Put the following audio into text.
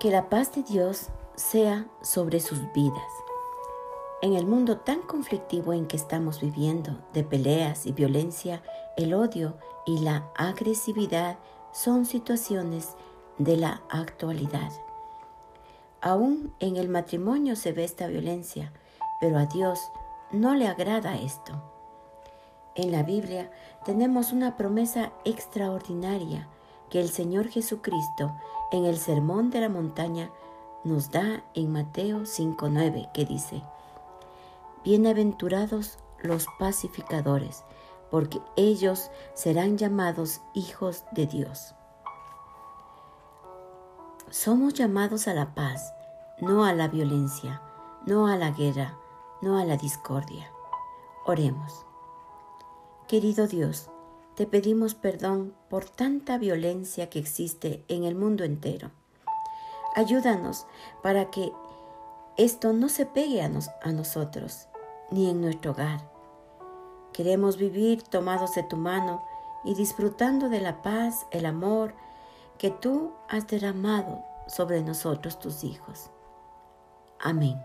Que la paz de Dios sea sobre sus vidas. En el mundo tan conflictivo en que estamos viviendo, de peleas y violencia, el odio y la agresividad son situaciones de la actualidad. Aún en el matrimonio se ve esta violencia, pero a Dios no le agrada esto. En la Biblia tenemos una promesa extraordinaria que el Señor Jesucristo en el Sermón de la Montaña nos da en Mateo 5.9 que dice, Bienaventurados los pacificadores, porque ellos serán llamados hijos de Dios. Somos llamados a la paz, no a la violencia, no a la guerra, no a la discordia. Oremos. Querido Dios, te pedimos perdón por tanta violencia que existe en el mundo entero. Ayúdanos para que esto no se pegue a, nosotros ni en nuestro hogar. Queremos vivir tomados de tu mano y disfrutando de la paz, el amor que tú has derramado sobre nosotros tus hijos. Amén.